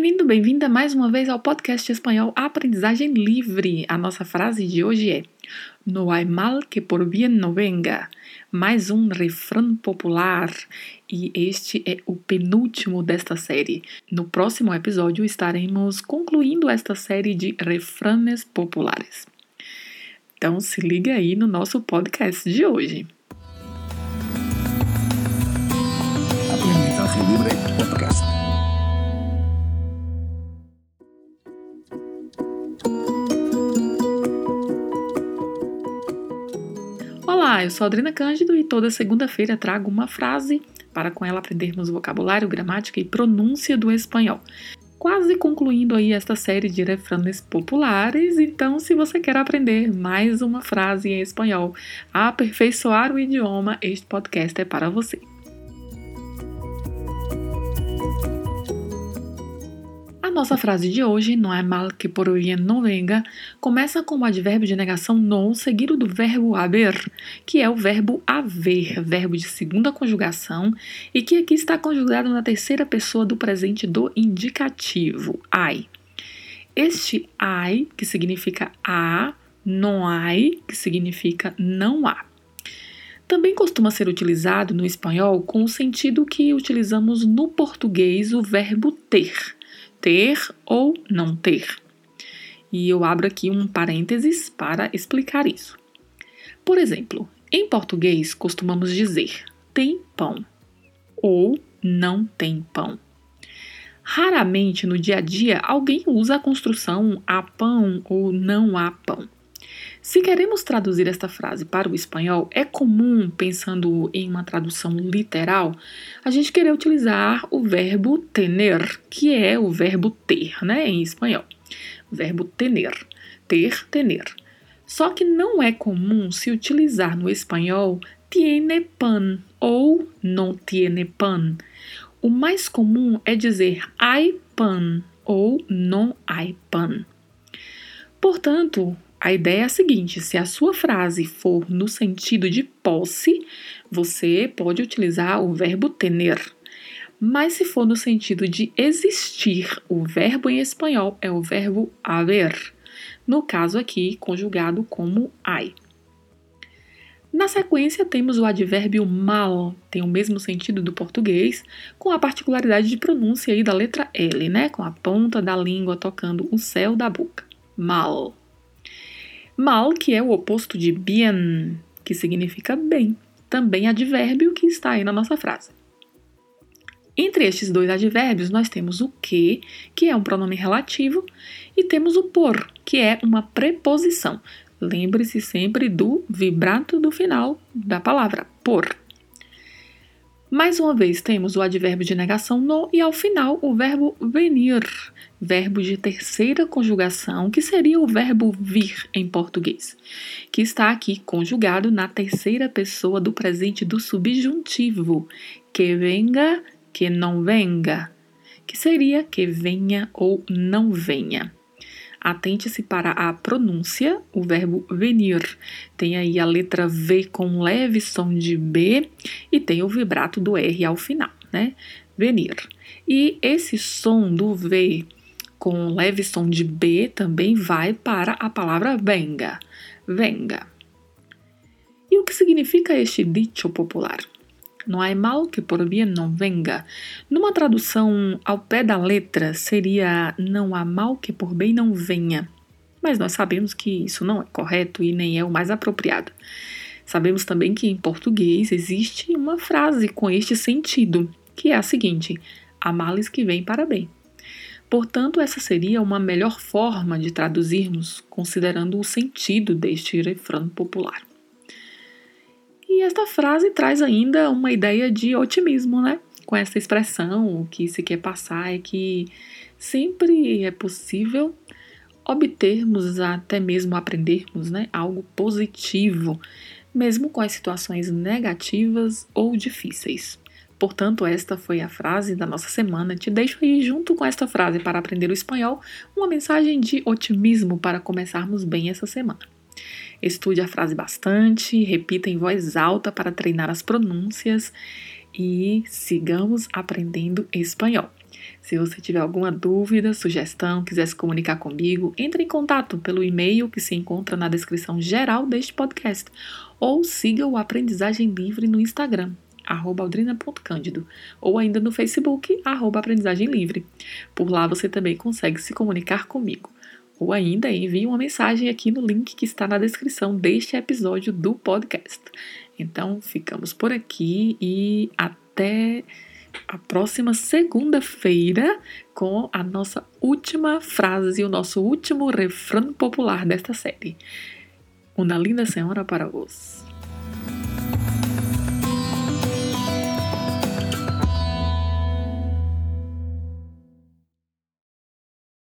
Bem-vindo, bem-vinda mais uma vez ao podcast espanhol Aprendizagem Livre. A nossa frase de hoje é: No hay mal que por bien no venga. Mais um refrão popular e este é o penúltimo desta série. No próximo episódio estaremos concluindo esta série de refrões populares. Então se liga aí no nosso podcast de hoje. Aprendizaje Libre Podcast. Olá, eu sou Adriana Cândido e toda segunda-feira trago uma frase para com ela aprendermos vocabulário, gramática e pronúncia do espanhol. Quase concluindo aí esta série de refrões populares, então se você quer aprender mais uma frase em espanhol, aperfeiçoar o idioma, este podcast é para você. Nossa frase de hoje, não é mal que por bien no venga, começa com o advérbio de negação no, seguido do verbo haber, que é o verbo haver, verbo de segunda conjugação, e que aqui está conjugado na terceira pessoa do presente do indicativo, ai. Este ai, que significa há, não ai, que significa não há. Também costuma ser utilizado no espanhol com o sentido que utilizamos no português o verbo ter ter ou não ter. E eu abro aqui um parênteses para explicar isso. Por exemplo, em português costumamos dizer tem pão ou não tem pão. Raramente no dia a dia alguém usa a construção há pão ou não há pão. Se queremos traduzir esta frase para o espanhol, é comum, pensando em uma tradução literal, a gente querer utilizar o verbo tener, que é o verbo ter, né, em espanhol. Verbo tener, ter, tener. Só que não é comum se utilizar no espanhol tiene pan ou não tiene pan. O mais comum é dizer hay pan ou não hay pan. Portanto, a ideia é a seguinte: se a sua frase for no sentido de posse, você pode utilizar o verbo tener. Mas se for no sentido de existir, o verbo em espanhol é o verbo haver. No caso aqui, conjugado como ai. Na sequência, temos o advérbio mal, tem o mesmo sentido do português, com a particularidade de pronúncia aí da letra L, né? Com a ponta da língua tocando o céu da boca. Mal. Mal, que é o oposto de bien, que significa bem, também advérbio que está aí na nossa frase. Entre estes dois advérbios, nós temos o que, que é um pronome relativo, e temos o por, que é uma preposição. Lembre-se sempre do vibrato do final da palavra, por. Mais uma vez, temos o advérbio de negação no e ao final o verbo venir, verbo de terceira conjugação, que seria o verbo vir em português, que está aqui conjugado na terceira pessoa do presente do subjuntivo, que venga, que não venga, que seria que venha ou não venha. Atente-se para a pronúncia, o verbo venir. Tem aí a letra V com leve som de B e tem o vibrato do R ao final, né? Venir. E esse som do V com leve som de B também vai para a palavra venga. Venga. E o que significa este dicho popular? Não há mal que por bien não venga. Numa tradução ao pé da letra, seria não há mal que por bem não venha. Mas nós sabemos que isso não é correto e nem é o mais apropriado. Sabemos também que em português existe uma frase com este sentido, que é a seguinte: há males que vêm para bem. Portanto, essa seria uma melhor forma de traduzirmos, considerando o sentido deste refrão popular. E esta frase traz ainda uma ideia de otimismo, né? Com essa expressão, o que se quer passar é que sempre é possível obtermos, até mesmo aprendermos, né, algo positivo, mesmo com as situações negativas ou difíceis. Portanto, esta foi a frase da nossa semana. Te deixo aí, junto com esta frase para aprender o espanhol, uma mensagem de otimismo para começarmos bem essa semana. Estude a frase bastante, repita em voz alta para treinar as pronúncias e sigamos aprendendo espanhol. Se você tiver alguma dúvida, sugestão, quiser se comunicar comigo, entre em contato pelo e-mail que se encontra na descrição geral deste podcast ou siga o Aprendizagem Livre no Instagram, aldrina.cândido, ou ainda no Facebook, Aprendizagem Livre. Por lá você também consegue se comunicar comigo. Ou ainda envie uma mensagem aqui no link que está na descrição deste episódio do podcast. Então, ficamos por aqui e até a próxima segunda-feira com a nossa última frase o nosso último refrão popular desta série. Uma linda senhora para vós.